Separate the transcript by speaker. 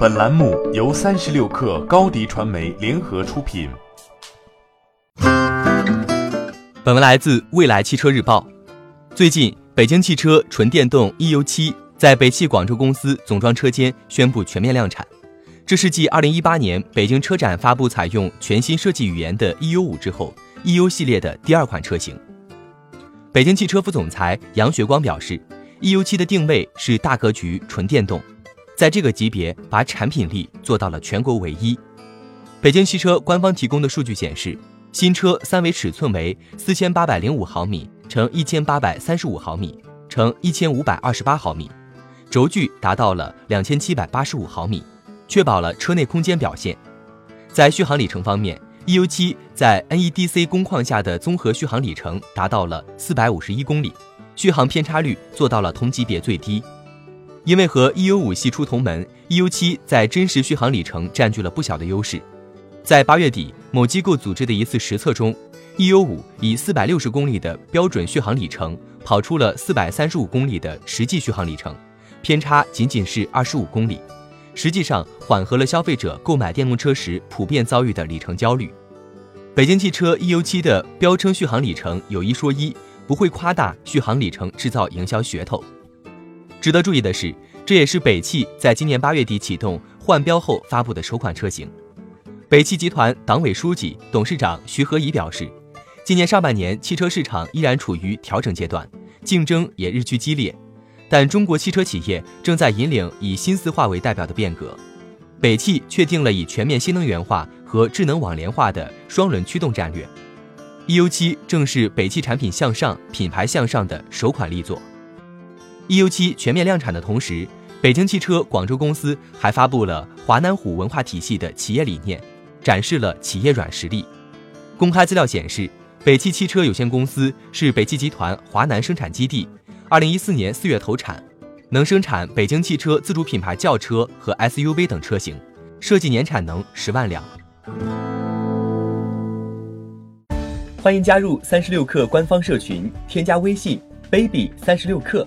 Speaker 1: 本栏目由三十六氪高低传媒联合出品。
Speaker 2: 本文来自未来汽车日报。最近，北京汽车纯电动 EU 七在北汽广州公司总装车间宣布全面量产。这是继二零一八年北京车展发布采用全新设计语言的 EU 五之后，EU 系列的第二款车型。北京汽车副总裁杨学光表示，EU 七的定位是大格局纯电动。在这个级别，把产品力做到了全国唯一。北京汽车官方提供的数据显示，新车三维尺寸为四千八百零五毫米乘一千八百三十五毫米乘一千五百二十八毫米，轴距达到了两千七百八十五毫米，确保了车内空间表现。在续航里程方面，EU7 在 NEDC 工况下的综合续航里程达到了四百五十一公里，续航偏差率做到了同级别最低。因为和 EU 五系出同门，EU 七在真实续航里程占据了不小的优势。在八月底某机构组织的一次实测中，EU 五以四百六十公里的标准续航里程跑出了四百三十五公里的实际续航里程，偏差仅仅是二十五公里，实际上缓和了消费者购买电动车时普遍遭遇的里程焦虑。北京汽车 EU 七的标称续航里程有一说一，不会夸大续航里程制造营销噱头。值得注意的是，这也是北汽在今年八月底启动换标后发布的首款车型。北汽集团党委书记、董事长徐和宜表示，今年上半年汽车市场依然处于调整阶段，竞争也日趋激烈，但中国汽车企业正在引领以新四化为代表的变革。北汽确定了以全面新能源化和智能网联化的双轮驱动战略。EU7 正是北汽产品向上、品牌向上的首款力作。EU7 全面量产的同时，北京汽车广州公司还发布了华南虎文化体系的企业理念，展示了企业软实力。公开资料显示，北汽汽车有限公司是北汽集团华南生产基地，二零一四年四月投产，能生产北京汽车自主品牌轿车和 SUV 等车型，设计年产能十万辆。欢迎加入三十六氪官方社群，添加微信 baby 三十六氪。